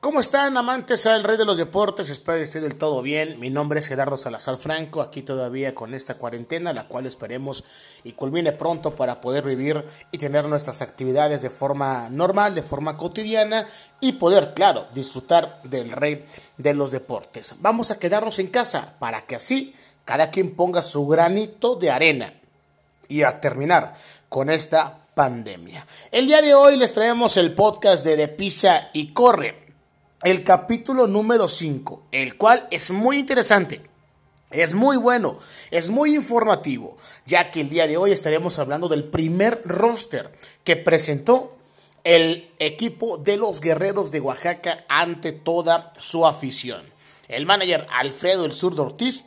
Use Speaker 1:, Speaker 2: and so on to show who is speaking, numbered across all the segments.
Speaker 1: ¿Cómo están amantes al rey de los deportes? Espero que estén del todo bien. Mi nombre es Gerardo Salazar Franco, aquí todavía con esta cuarentena, la cual esperemos y culmine pronto para poder vivir y tener nuestras actividades de forma normal, de forma cotidiana y poder, claro, disfrutar del rey de los deportes. Vamos a quedarnos en casa para que así cada quien ponga su granito de arena y a terminar con esta pandemia. El día de hoy les traemos el podcast de De Pisa y Corre el capítulo número 5, el cual es muy interesante. Es muy bueno, es muy informativo, ya que el día de hoy estaremos hablando del primer roster que presentó el equipo de los guerreros de Oaxaca ante toda su afición. El manager Alfredo El Zurdo Ortiz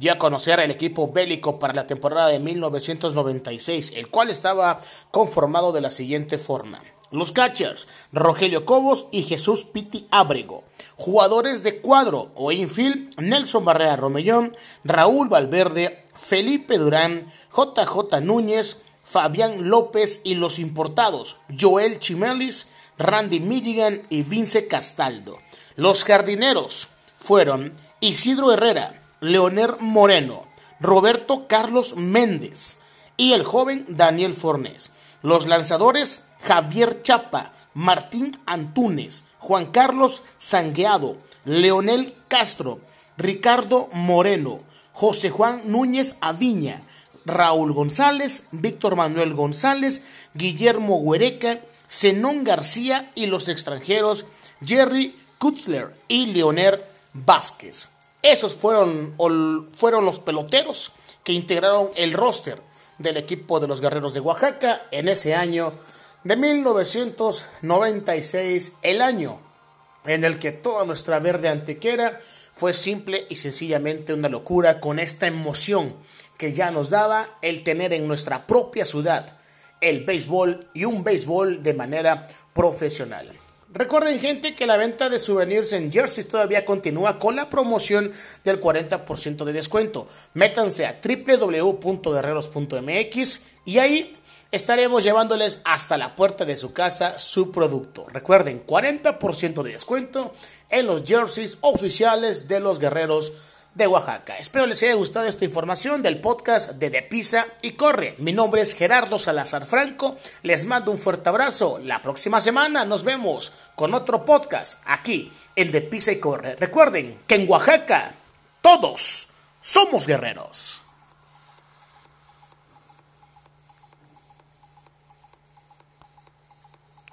Speaker 1: dio a conocer el equipo bélico para la temporada de 1996, el cual estaba conformado de la siguiente forma. Los catchers, Rogelio Cobos y Jesús Piti Ábrego. Jugadores de cuadro o infield, Nelson Barrera Romellón, Raúl Valverde, Felipe Durán, JJ Núñez, Fabián López y los importados, Joel Chimelis, Randy Milligan y Vince Castaldo. Los jardineros fueron Isidro Herrera, Leoner Moreno, Roberto Carlos Méndez y el joven Daniel Fornés. Los lanzadores Javier Chapa, Martín Antunes, Juan Carlos Sangueado, Leonel Castro, Ricardo Moreno, José Juan Núñez Aviña, Raúl González, Víctor Manuel González, Guillermo Huereca, Zenón García y los extranjeros Jerry Kutzler y Leonel Vázquez. Esos fueron, fueron los peloteros que integraron el roster del equipo de los Guerreros de Oaxaca en ese año de 1996, el año en el que toda nuestra verde antequera fue simple y sencillamente una locura con esta emoción que ya nos daba el tener en nuestra propia ciudad el béisbol y un béisbol de manera profesional. Recuerden gente que la venta de souvenirs en Jersey todavía continúa con la promoción del 40% de descuento. Métanse a www.guerreros.mx y ahí estaremos llevándoles hasta la puerta de su casa su producto. Recuerden, 40% de descuento en los jerseys oficiales de los guerreros de Oaxaca. Espero les haya gustado esta información del podcast de De Pisa y Corre. Mi nombre es Gerardo Salazar Franco. Les mando un fuerte abrazo. La próxima semana nos vemos con otro podcast aquí en De Pisa y Corre. Recuerden que en Oaxaca todos somos guerreros.